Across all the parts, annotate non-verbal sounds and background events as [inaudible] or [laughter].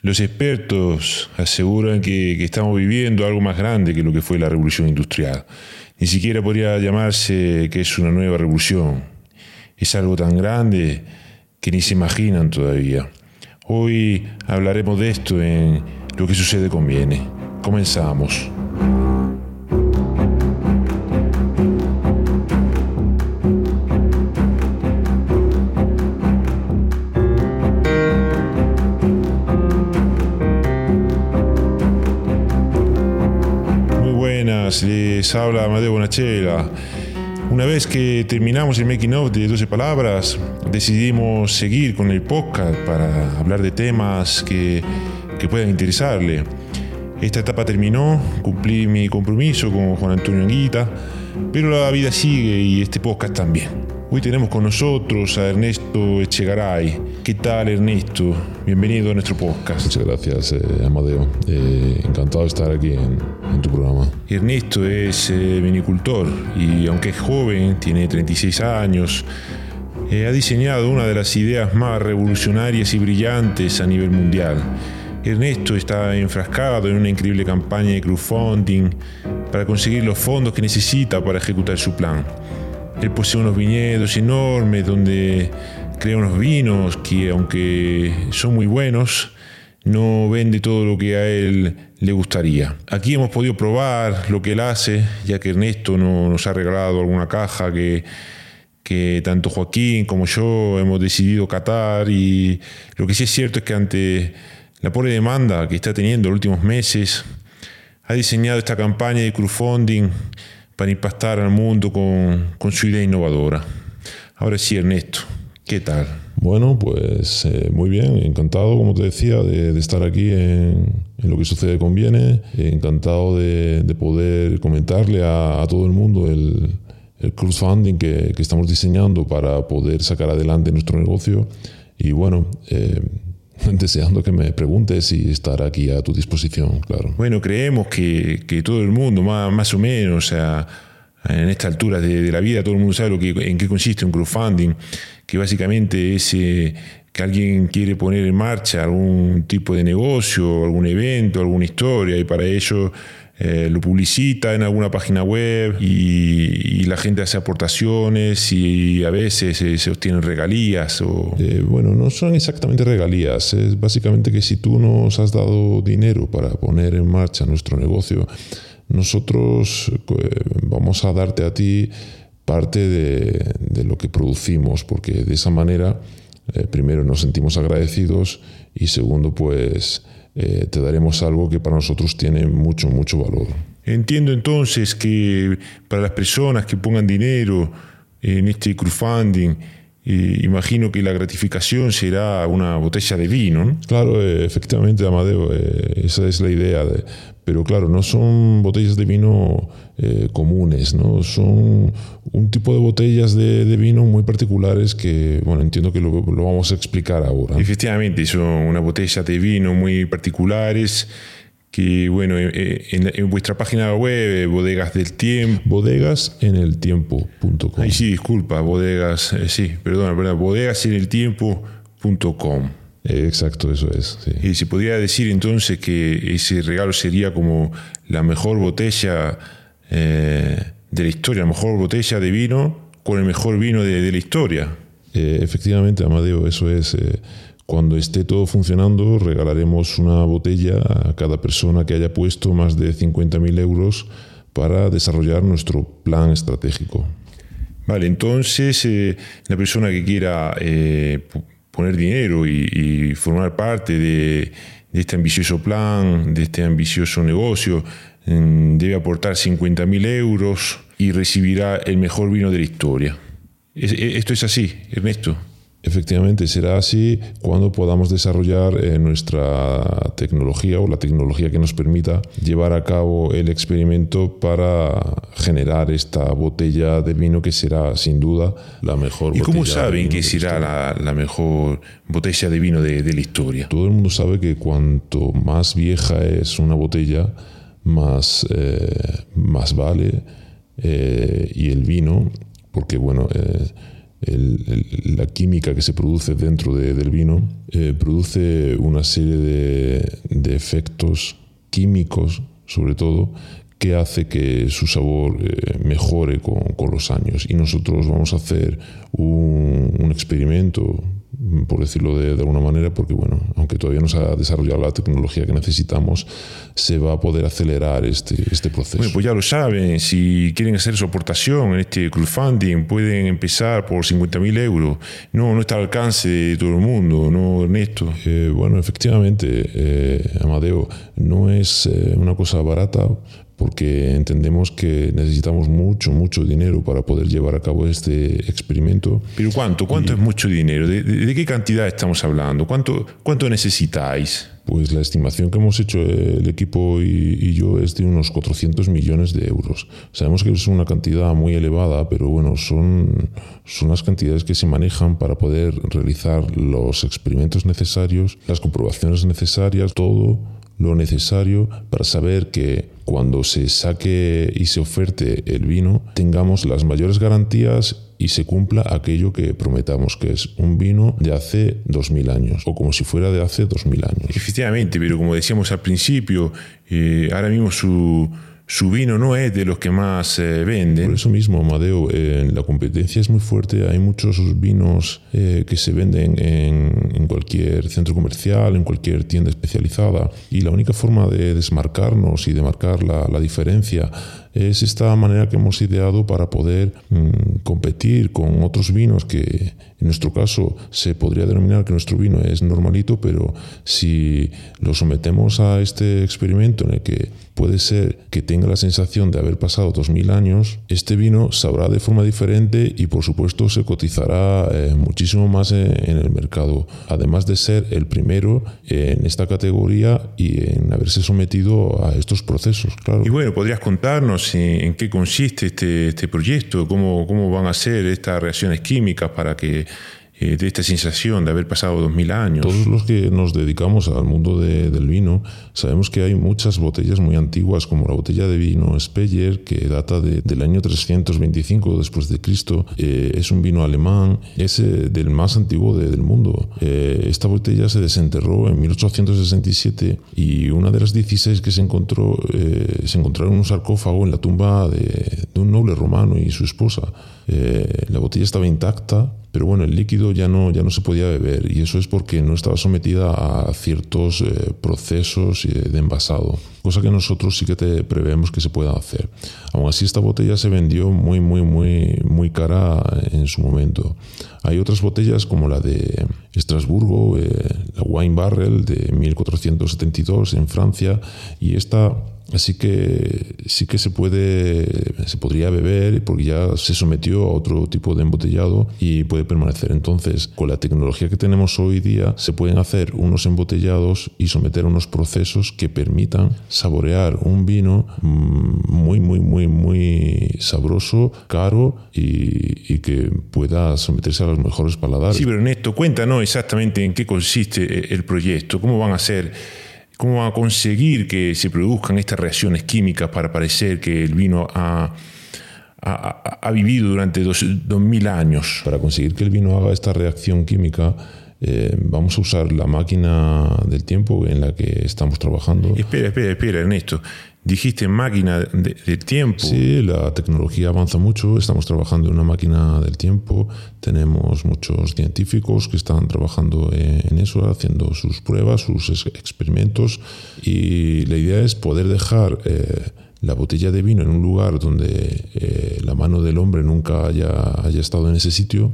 Los expertos aseguran que, estamos viviendo algo más grande que lo que fue la revolución industrial. Ni siquiera podría llamarse que es una nueva revolución. Es algo tan grande que ni se imaginan todavía. Hoy hablaremos de esto en Lo que sucede conviene. Comenzamos. Les habla Amadeo Bonachela. Una vez que terminamos el making of de 12 palabras, decidimos seguir con el podcast para hablar de temas que, que puedan interesarle. Esta etapa terminó, cumplí mi compromiso con Juan Antonio Anguita, pero la vida sigue y este podcast también. Hoy tenemos con nosotros a Ernesto Echegaray. ¿Qué tal Ernesto? Bienvenido a nuestro podcast. Muchas gracias, eh, Amadeo. Eh, encantado de estar aquí en, en tu programa. Ernesto es eh, vinicultor y aunque es joven, tiene 36 años, eh, ha diseñado una de las ideas más revolucionarias y brillantes a nivel mundial. Ernesto está enfrascado en una increíble campaña de crowdfunding para conseguir los fondos que necesita para ejecutar su plan. Él posee unos viñedos enormes donde crea unos vinos que, aunque son muy buenos, no vende todo lo que a él le gustaría. Aquí hemos podido probar lo que él hace, ya que Ernesto no- nos ha regalado alguna caja que, que tanto Joaquín como yo hemos decidido catar y lo que sí es cierto es que ante la pobre demanda que está teniendo en los últimos meses, ha diseñado esta campaña de crowdfunding para impactar al mundo con, con su idea innovadora. Ahora sí, Ernesto, ¿qué tal? Bueno, pues eh, muy bien, encantado, como te decía, de, de estar aquí en, en Lo que sucede conviene. Encantado de, de poder comentarle a, a todo el mundo el, el crowdfunding que, que estamos diseñando para poder sacar adelante nuestro negocio. Y bueno, eh, deseando que me preguntes y estar aquí a tu disposición, claro. Bueno, creemos que, que todo el mundo, más, más o menos, o sea, en esta altura de, la vida, todo el mundo sabe lo que, en qué consiste un crowdfunding, que básicamente es eh, que alguien quiere poner en marcha algún tipo de negocio, algún evento, alguna historia, y para ello eh, lo publicita en alguna página web y, la gente hace aportaciones y a veces eh, se obtienen regalías o... Eh, bueno, no son exactamente regalías, es básicamente que si tú nos has dado dinero para poner en marcha nuestro negocio, nosotros vamos a darte a ti parte de, lo que producimos, porque de esa manera, primero nos sentimos agradecidos y segundo, pues eh, te daremos algo que para nosotros tiene mucho, mucho valor. Entiendo entonces que para las personas que pongan dinero en este crowdfunding, eh, imagino que la gratificación será una botella de vino. ¿no? Claro, eh, efectivamente, Amadeo, eh, esa es la idea. de- pero claro, no son botellas de vino eh, comunes, ¿no? Son un tipo de botellas de, de vino muy particulares que, bueno, entiendo que lo, lo vamos a explicar ahora. Efectivamente, son unas botellas de vino muy particulares que, bueno, eh, en, en vuestra página web, eh, Bodegas del Tiempo, Bodegaseneltiempo.com. Ay, sí, disculpa, bodegas, eh, sí, perdona, perdona, bodegaseneltiempo.com. Eh, exacto, eso es. sí. Y se podría decir entonces que ese regalo sería como la mejor botella eh, de la historia, la mejor botella de vino con el mejor vino de, de la historia. Eh, efectivamente, Amadeo, eso es. Eh, cuando esté todo funcionando, regalaremos una botella a cada persona que haya puesto más de 50.000 euros para desarrollar nuestro plan estratégico. Vale, entonces eh, la persona que quiera eh, poner dinero y, y formar parte de, de este ambicioso plan, de este ambicioso negocio, mm, debe aportar 50.000 euros y recibirá el mejor vino de la historia. Es- e- esto es así, Ernesto. Efectivamente, será así cuando podamos desarrollar eh, nuestra tecnología o la tecnología que nos permita llevar a cabo el experimento para generar esta botella de vino que será sin duda la mejor ¿Y botella. cómo saben que será la, la mejor botella de vino de, de la historia? Todo el mundo sabe que cuanto más vieja es una botella, más, eh, más vale eh, y el vino, porque bueno, eh, el- la química que se produce dentro de- del vino eh, produce una serie de, de efectos químicos, sobre todo, que hace que su sabor eh, mejore con, con los años. Y nosotros vamos a hacer un, un experimento, por decirlo de, de alguna manera, porque bueno, aunque todavía no se ha desarrollado la tecnología que necesitamos, se va a poder acelerar este, este proceso. Bueno, pues ya lo saben, si quieren hacer su aportación en este crowdfunding, pueden empezar por 50.000 euros. No, no está al alcance de todo el mundo, ¿no, Ernesto? Eh, bueno, efectivamente, eh, Amadeo, no es eh, una cosa barata porque entendemos que necesitamos mucho, mucho dinero para poder llevar a cabo este experimento. ¿Pero cuánto? ¿Cuánto es mucho dinero? ¿De, de- de qué cantidad estamos hablando? ¿Cuánto, cuánto necesitáis? Pues la estimación que hemos hecho el equipo y, y yo es de unos 400 millones de euros. Sabemos que es una cantidad muy elevada, pero bueno, son, son las cantidades que se manejan para poder realizar los experimentos necesarios, las comprobaciones necesarias, todo lo necesario para saber que cuando se saque y se oferte el vino tengamos las mayores garantías y se cumpla aquello que prometamos, que es un vino de hace 2000 años, o como si fuera de hace 2000 años. Efectivamente, pero como decíamos al principio, eh, ahora mismo su, su vino no es de los que más eh, Por venden. eso mismo, Amadeo, eh, la competencia es muy fuerte. Hay muchos vinos eh, que se venden en, cualquier centro comercial, en cualquier tienda especializada. Y la única forma de desmarcarnos y de marcar la diferencia es esta manera que hemos ideado para poder mm, competir con otros vinos que en nuestro caso se podría denominar que nuestro vino es normalito, pero si lo sometemos a este experimento en el que puede ser que tenga la sensación de haber pasado 2000 años, este vino sabrá de forma diferente y por supuesto se cotizará eh, muchísimo más en, en el mercado, además de ser el primero en esta categoría y en haberse sometido a estos procesos, claro. Y bueno, ¿podrías contarnos en, qué consiste este, este proyecto? ¿Cómo, ¿Cómo van a ser estas reacciones químicas para que eh, de esta sensación de haber pasado 2000 años? Todos los que nos dedicamos al mundo de- del vino sabemos que hay muchas botellas muy antiguas, como la botella de vino Speyer, que data de- del año 325 después de Cristo. Eh, es un vino alemán, es eh, del más antiguo de- del mundo. Eh, esta botella se desenterró en 1867 y una de las 16 que se encontró eh, se encontraron en un sarcófago en la tumba de, un noble romano y su esposa. La botella estaba intacta, pero bueno, el líquido ya no, ya no se podía beber y eso es porque no estaba sometida a ciertos eh, procesos eh, de envasado, cosa que nosotros sí que te prevemos que se pueda hacer. Aún así, esta botella se vendió muy, muy, muy, muy cara en su momento. Hay otras botellas como la de Estrasburgo, eh, la Wine Barrel de 1472 en Francia y esta Así que sí que se puede, se podría beber porque ya se sometió a otro tipo de embotellado y puede permanecer. Entonces, con la tecnología que tenemos hoy día, se pueden hacer unos embotellados y someter unos procesos que permitan saborear un vino mm, muy, muy, muy, muy sabroso, caro y, y que pueda someterse a los mejores paladares. Sí, pero Ernesto, cuéntanos exactamente en qué consiste el proyecto, cómo van a hacer, cómo van a conseguir que se produzcan estas reacciones químicas para parecer que el vino ha, ha, ha- vivido durante dos, dos mil años. Para conseguir que el vino haga esta reacción química, eh, vamos a usar la máquina del tiempo en la que estamos trabajando. Espera, espera, espera, Ernesto. Dijiste máquina de- del tiempo. Sí, la tecnología avanza mucho, estamos trabajando en una máquina del tiempo, tenemos muchos científicos que están trabajando en eso, haciendo sus pruebas, sus ex- experimentos y la idea es poder dejar eh, la botella de vino en un lugar donde eh, la mano del hombre nunca haya, haya estado en ese sitio,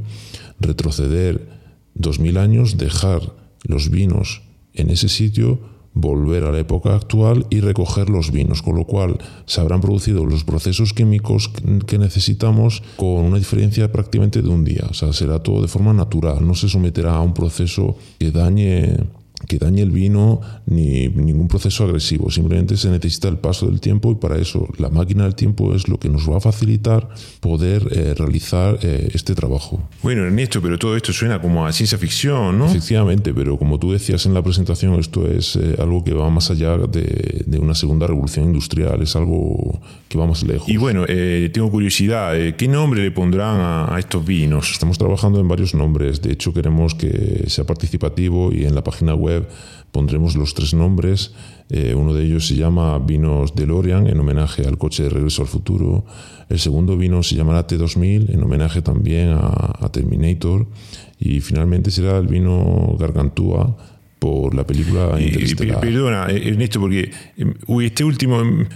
retroceder dos mil años, dejar los vinos en ese sitio, volver a la época actual y recoger los vinos, con lo cual se habrán producido los procesos químicos que necesitamos con una diferencia prácticamente de un día. O sea, será todo de forma natural, no se someterá a un proceso que dañe que dañe el vino ni ningún proceso agresivo. Simplemente se necesita el paso del tiempo y para eso la máquina del tiempo es lo que nos va a facilitar poder eh, realizar eh, este trabajo. Bueno, Ernesto, pero todo esto suena como a ciencia ficción, ¿no? Efectivamente, pero como tú decías en la presentación, esto es eh, algo que va más allá de, de, una segunda revolución industrial, es algo que va más lejos. Y bueno, tengo curiosidad, ¿qué nombre le pondrán a, a estos vinos? Estamos trabajando en varios nombres, de hecho queremos que sea participativo y en la página web pondremos los tres nombres. Eh, uno de ellos se llama Vinos DeLorean, en homenaje al coche de regreso al futuro. El segundo vino se llamará T2000, en homenaje también a, Terminator. Y finalmente será el vino Gargantúa, por la película Interestelar. Perdona, eh, Ernesto, porque em, uy, este último, em,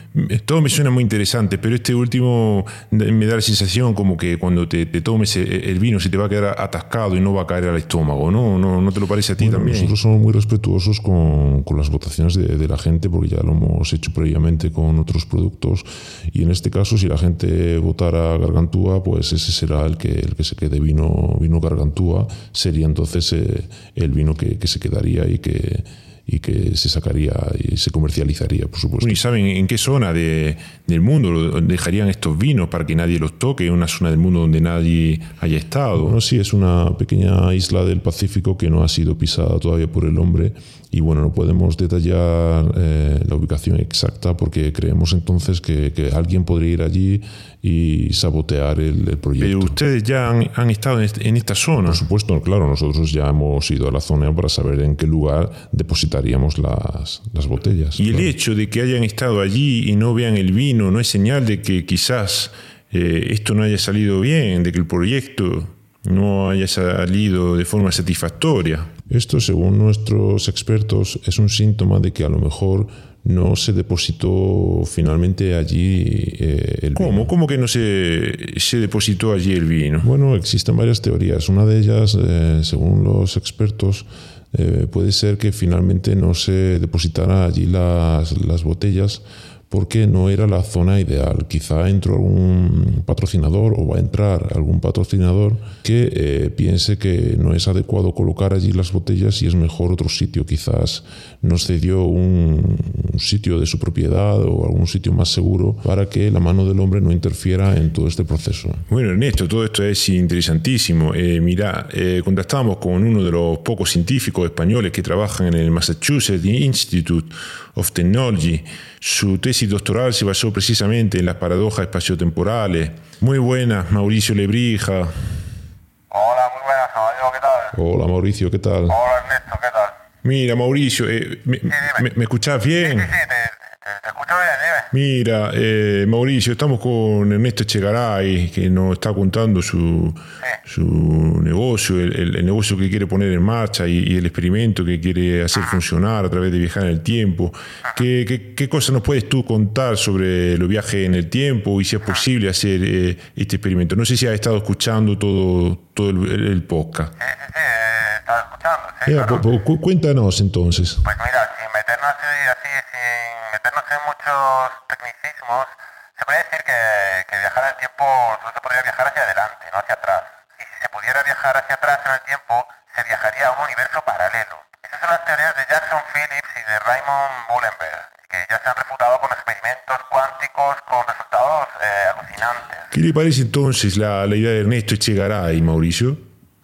todo me suena muy interesante, pero este último me da la sensación como que cuando te, tomes el vino se te va a quedar atascado y no va a caer al estómago, ¿no? ¿No, no te lo parece a ti también? Nosotros somos muy respetuosos con, con las votaciones de, de, la gente, porque ya lo hemos hecho previamente con otros productos, y en este caso, si la gente votara Gargantúa, pues ese será el que, el que se quede vino, vino Gargantúa, sería entonces eh, el vino que, que se quedaría ahí que, y que se sacaría y se comercializaría, por supuesto. ¿Y saben en qué zona de, del mundo dejarían estos vinos para que nadie los toque? ¿En una zona del mundo donde nadie haya estado? Bueno, sí, es una pequeña isla del Pacífico que no ha sido pisada todavía por el hombre y bueno, no podemos detallar eh, la ubicación exacta porque creemos entonces que, que, alguien podría ir allí y sabotear el, el proyecto. Pero ustedes ya han, han estado en, este, en, esta zona. Por supuesto, claro, nosotros ya hemos ido a la zona para saber en qué lugar depositaríamos las, las botellas. Y claro. el hecho de que hayan estado allí y no vean el vino no es señal de que quizás eh, esto no haya salido bien, de que el proyecto no haya salido de forma satisfactoria. Esto, según nuestros expertos, es un síntoma de que a lo mejor no se depositó finalmente allí eh, el ¿Cómo? vino. ¿Cómo que no se, se, depositó allí el vino? Bueno, existen varias teorías. Una de ellas, eh, según los expertos, eh, puede ser que finalmente no se depositara allí las, las botellas porque no era la zona ideal. Quizá entró algún patrocinador o va a entrar algún patrocinador que eh, piense que no es adecuado colocar allí las botellas y es mejor otro sitio. Quizás nos cedió un, un sitio de su propiedad o algún sitio más seguro para que la mano del hombre no interfiera en todo este proceso. Bueno, Ernesto, todo esto es interesantísimo. Eh, mira, eh, contactamos con uno de los pocos científicos españoles que trabajan en el Massachusetts Institute of Technology. Su tesis doctoral se basó precisamente en las paradojas espaciotemporales. Muy buenas, Mauricio Lebrija. Hola, muy buenas, Mauricio, ¿qué tal? Hola, Mauricio, ¿qué tal? Hola, Ernesto, ¿qué tal? Mira, Mauricio, eh, me, dime. me, ¿me, escuchás bien? Sí, sí, te, Mira, eh, Mauricio, estamos con Ernesto Echegaray, que nos está contando su, su negocio, el, negocio que quiere poner en marcha y, y, el experimento que quiere hacer funcionar a través de viajar en el tiempo. ¿Qué, qué, qué cosas nos puedes tú contar sobre los viajes en el tiempo y si es posible hacer eh, este experimento? No sé si has estado escuchando todo, todo el, el podcast. Sí, sí, sí, eh, estaba escuchando. Sí, Mira, claro. cu- cu- cuéntanos entonces. Pues mira, así, sin meternos en muchos tecnicismos, se puede decir que, que viajar el tiempo solo se podría viajar hacia adelante, no hacia atrás. Y si se pudiera viajar hacia atrás en el tiempo, se viajaría a un universo paralelo. Esas son las teorías de Jackson Phillips y de Raymond Mullenberg, que ya se han refutado con experimentos cuánticos con resultados eh, alucinantes. ¿Qué le parece entonces la, la idea de Ernesto Echegaray, Mauricio?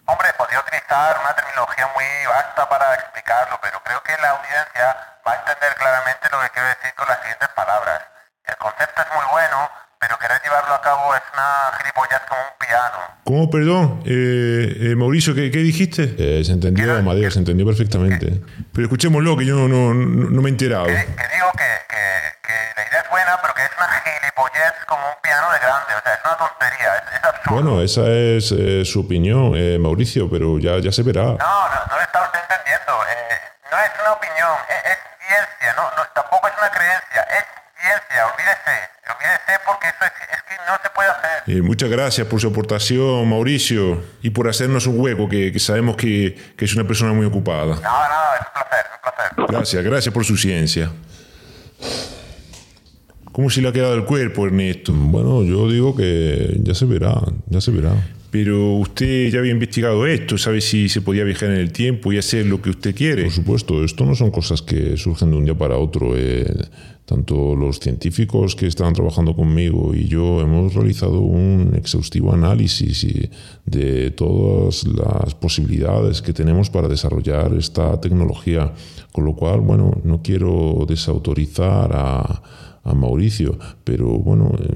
Hombre, podría utilizar una terminología muy vasta para explicarlo, pero creo que la audiencia va a entender claramente lo que quiero decir con las siguientes palabras. El concepto es muy bueno, pero querer llevarlo a cabo es una gilipollez como un piano. ¿Cómo, perdón? Eh, eh, Mauricio, ¿qué, qué dijiste? Eh, se entendió, Amadeo, se entendió perfectamente. Pero escuchémoslo, que yo no, no, no- no me he enterado. Que, que digo que, que, que la idea es buena, pero que es una gilipollez como un piano de grande. O sea, es una tontería, es, es absurdo. Bueno, esa es eh, su opinión, eh, Mauricio, pero ya, ya se verá. No, no, no lo está usted entendiendo. Eh, no es una opinión, es, es ciencia, no, no, tampoco es una creencia, es ciencia, olvídese, olvídese porque eso es, es que no se puede hacer. Eh, muchas gracias por su aportación, Mauricio, y por hacernos un hueco, que, que sabemos que, que es una persona muy ocupada. No, no, es un placer, es un placer. Gracias, gracias por su ciencia. ¿Cómo se le ha quedado el cuerpo, Ernesto? Bueno, yo digo que ya se verá, ya se verá. Pero usted ya había investigado esto, sabe si se podía viajar en el tiempo y hacer lo que usted quiere. Por supuesto, esto no son cosas que surgen de un día para otro. eh. Tanto los científicos que estaban trabajando conmigo y yo hemos realizado un exhaustivo análisis de todas las posibilidades que tenemos para desarrollar esta tecnología. Con lo cual, bueno, no quiero desautorizar a, a Mauricio, pero bueno, eh,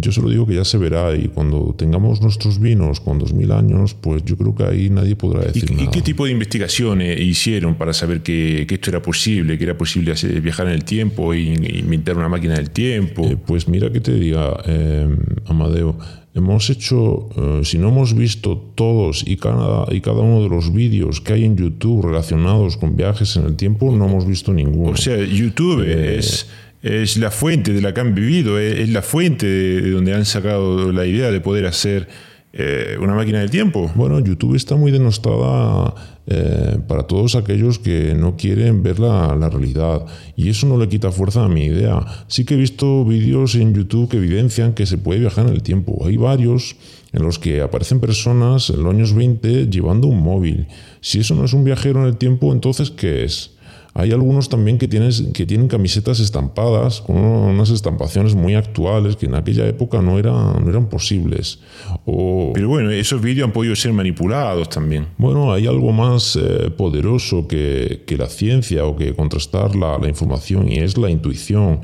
yo solo digo que ya se verá y cuando tengamos nuestros vinos con 2000 años, pues yo creo que ahí nadie podrá ¿Y, decir y nada. qué tipo de investigaciones hicieron para saber que, que esto era posible, que era posible hacer- viajar en el tiempo e inventar una máquina del tiempo? Eh, pues mira que te diga, eh, Amadeo, hemos hecho, eh, si no hemos visto todos y cada, y cada uno de los vídeos que hay en YouTube relacionados con viajes en el tiempo, no hemos visto ninguno. o sea, YouTube es, es la fuente de la que han vivido, es, la fuente de, de donde han sacado la idea de poder hacer eh, una máquina del tiempo. Bueno, YouTube está muy denostada eh, para todos aquellos que no quieren ver la, la realidad y eso no le quita fuerza a mi idea. Sí que he visto vídeos en YouTube que evidencian que se puede viajar en el tiempo. Hay varios en los que aparecen personas en los años 20 llevando un móvil. Si eso no es un viajero en el tiempo, entonces ¿qué es? Hay algunos también que, tienes, que tienen camisetas estampadas con unas estampaciones muy actuales que en aquella época no eran, no eran posibles. O, Pero bueno, esos vídeos han podido ser manipulados también. bueno, hay algo más eh, poderoso que, que la ciencia o que contrastar la, la información y es la intuición.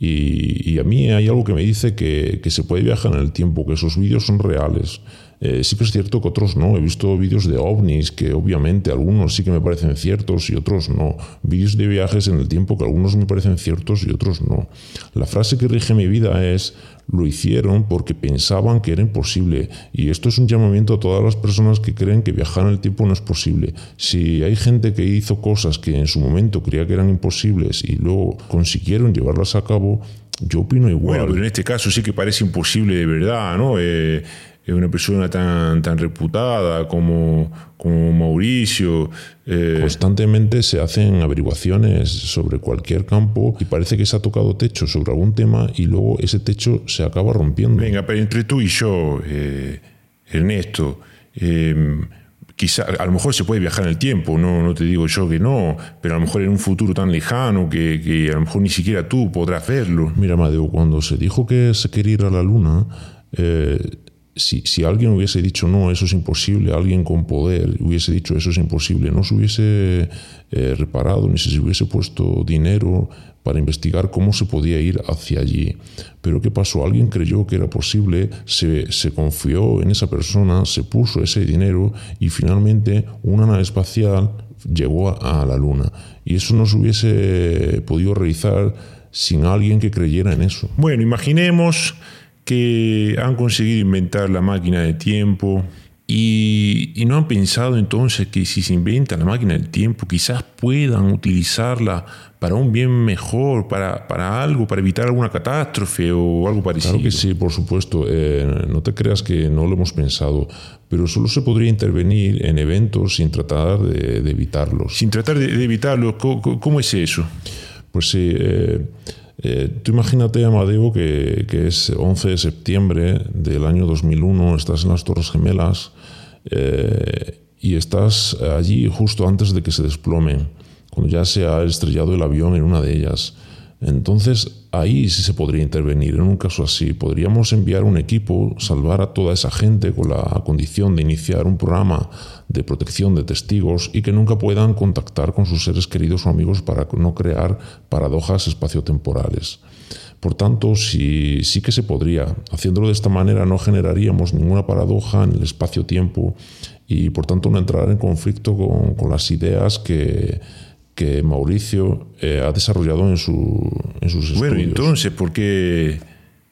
Y, y a mí hay algo que me dice que, que se puede viajar en el tiempo, que esos vídeos son reales. Eh, sí que es cierto que otros no. He visto vídeos de ovnis que obviamente algunos sí que me parecen ciertos y otros no. Vídeos de viajes en el tiempo que algunos me parecen ciertos y otros no. La frase que rige mi vida es lo hicieron porque pensaban que era imposible. Y esto es un llamamiento a todas las personas que creen que viajar en el tiempo no es posible. Si hay gente que hizo cosas que en su momento creía que eran imposibles y luego consiguieron llevarlas a cabo, yo opino igual. Bueno, pero en este caso sí que parece imposible de verdad, ¿no? Eh, una persona tan, tan reputada como, como Mauricio. eh, Constantemente se hacen averiguaciones sobre cualquier campo y parece que se ha tocado techo sobre algún tema y luego ese techo se acaba rompiendo. venga, pero entre tú y yo, eh, Ernesto, eh, quizá, a lo mejor se puede viajar en el tiempo, no, no te digo yo que no, pero a lo mejor en un futuro tan lejano que, que a lo mejor ni siquiera tú podrás verlo. Mira, Amadeo, cuando se dijo que se quería ir a la luna, eh, si, alguien hubiese dicho no, eso es imposible, alguien con poder hubiese dicho eso es imposible, no se hubiese eh, reparado ni se hubiese puesto dinero para investigar cómo se podía ir hacia allí. Pero ¿qué pasó? Alguien creyó que era posible, se, confió en esa persona, se puso ese dinero y finalmente una nave espacial llegó a la luna. Y eso no se hubiese podido realizar sin alguien que creyera en eso. Bueno, imaginemos que han conseguido inventar la máquina de tiempo y, y no han pensado entonces que si se inventa la máquina del tiempo quizás puedan utilizarla para un bien mejor, para, para algo, para evitar alguna catástrofe o algo parecido. Claro que sí, por supuesto. Eh, no te creas que no lo hemos pensado, pero solo se podría intervenir en eventos sin tratar de, de evitarlos. Sin tratar de, de evitarlo, ¿cómo, cómo es eso? Pues sí, eh, eh, tú imagínate, Amadeo, que, que, es 11 de septiembre del año 2001, estás en las Torres Gemelas eh, y estás allí justo antes de que se desplomen, cuando ya se ha estrellado el avión en una de ellas. Entonces, ahí sí se podría intervenir. En un caso así, podríamos enviar un equipo, salvar a toda esa gente con la condición de iniciar un programa de protección de testigos y que nunca puedan contactar con sus seres queridos o amigos para no crear paradojas espaciotemporales. Por tanto, sí, sí que se podría. Haciéndolo de esta manera no generaríamos ninguna paradoja en el espacio-tiempo y por tanto no entrar en conflicto con, con las ideas que, que Mauricio eh, ha desarrollado en, su, en sus bueno, estudios. entonces, ¿por qué,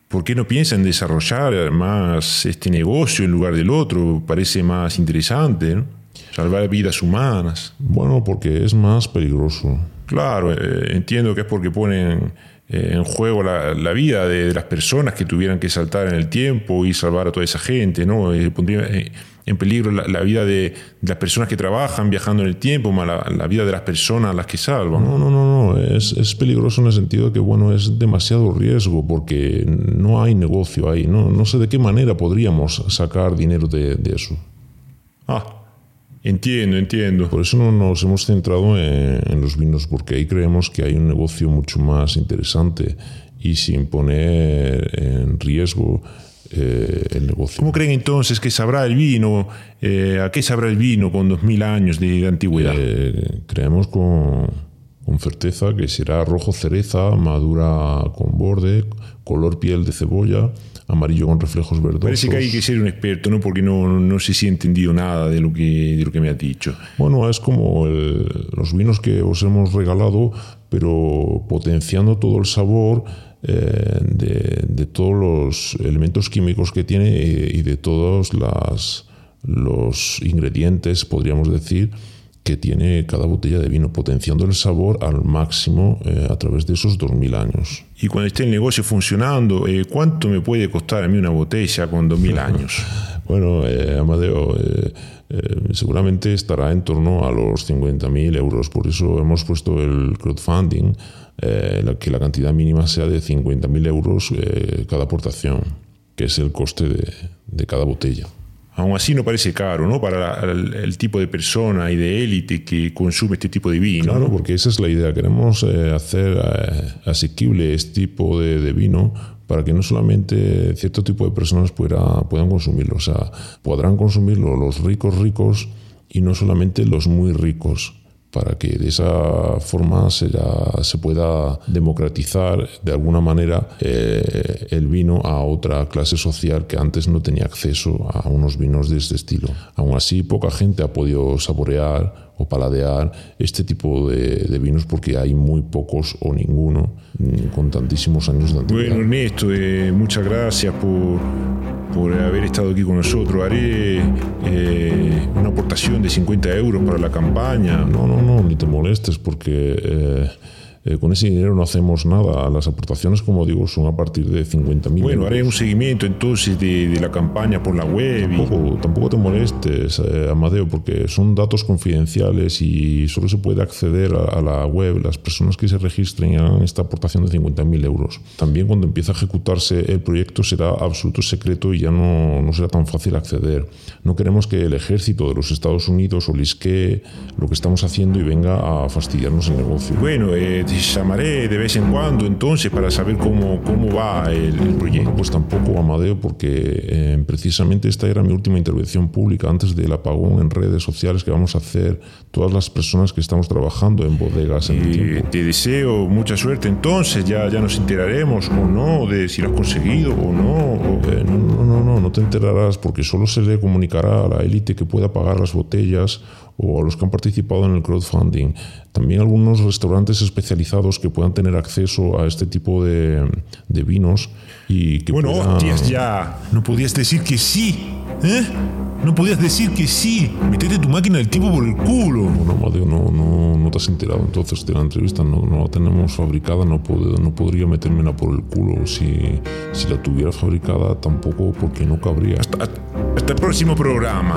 ¿por qué no piensan desarrollar más este negocio en lugar del otro? Parece más interesante, ¿no? Salvar vidas humanas. Bueno, porque es más peligroso. Claro, eh, entiendo que es porque ponen eh, en juego la, la vida de, de, las personas que tuvieran que saltar en el tiempo y salvar a toda esa gente, ¿no? En peligro la, vida de, las personas que trabajan viajando en el tiempo, más la, vida de las personas a las que salvan. No, no, no, no. Es, es, peligroso en el sentido de que, bueno, es demasiado riesgo porque no hay negocio ahí. No, no sé de qué manera podríamos sacar dinero de, de eso. Ah, entiendo, entiendo. Por eso no nos hemos centrado en, en los vinos, porque ahí creemos que hay un negocio mucho más interesante y sin poner en riesgo eh, el negocio. ¿Cómo creen entonces que sabrá el vino? Eh, ¿A qué sabrá el vino con dos mil años de, antigüedad? Eh, creemos con, con, certeza que será rojo cereza, madura con borde, color piel de cebolla, amarillo con reflejos verdosos. Parece que hay que ser un experto, ¿no? Porque no, no sé si he entendido nada de lo que, de lo que me ha dicho. Bueno, es como los vinos que os hemos regalado, pero potenciando todo el sabor eh, de, todos los elementos químicos que tiene y, de todos las, los ingredientes, podríamos decir, que tiene cada botella de vino, potenciando el sabor al máximo eh, a través de esos 2.000 años. Y cuando esté el negocio funcionando, eh, ¿cuánto me puede costar a mí una botella con 2.000 años? [laughs] bueno, Amadeo, seguramente estará en torno a los 50.000 euros, por eso hemos puesto el crowdfunding eh, que la cantidad mínima sea de 50.000 euros eh, cada aportación, que es el coste de, cada botella. Aún así no parece caro, ¿no? Para el, tipo de persona y de élite que consume este tipo de vino. Claro, porque esa es la idea. Queremos eh, hacer asequible este tipo de, vino para que no solamente cierto tipo de personas pueda, puedan consumirlo. O sea, podrán consumirlo los ricos ricos y no solamente los muy ricos para que de esa forma se, se pueda democratizar de alguna manera eh, el vino a otra clase social que antes no tenía acceso a unos vinos de este estilo. Aún así, poca gente ha podido saborear o paladear este tipo de, vinos porque hay muy pocos o ninguno mm, con tantísimos años de antigüedad. Bueno, Ernesto, eh, muchas gracias por, por haber estado aquí con nosotros. Haré eh, una aportación de 50 euros para la campaña. No, no, no, ni te molestes porque... Eh, eh, con ese dinero no hacemos nada. Las aportaciones, como digo, son a partir de 50.000 Bueno, haré un seguimiento entonces de, la campaña por la web. Tampoco, tampoco te molestes, eh, Amadeo, porque son datos confidenciales y solo se puede acceder a, la web las personas que se registren y hagan esta aportación de 50.000 euros. También cuando empiece a ejecutarse el proyecto será absoluto secreto y ya no, no será tan fácil acceder. No queremos que el ejército de los Estados Unidos o lisque lo que estamos haciendo y venga a fastidiarnos el negocio. Bueno, eh, te llamaré de vez en cuando entonces para saber cómo, cómo va el, proyecto. Pues tampoco, Amadeo, porque eh, precisamente esta era mi última intervención pública antes del apagón en redes sociales que vamos a hacer todas las personas que estamos trabajando en bodegas. En el Te deseo mucha suerte entonces, ya, ya nos enteraremos o no de si lo has conseguido o no. Eh, no, no, no, no, no te enterarás porque solo se le comunicará a la élite que pueda pagar las botellas o a los que han participado en el crowdfunding. También algunos restaurantes especializados que puedan tener acceso a este tipo de, de vinos y que Bueno, ya. No podías decir que sí, ¿eh? No podías decir que sí. Metete tu máquina del tipo por el culo. Bueno, Amadeo, no, no, no te has enterado entonces de la entrevista. No, no la tenemos fabricada. No, no podría metérmela por el culo. Si, si la tuviera fabricada, tampoco porque no cabría. Hasta, hasta el próximo programa.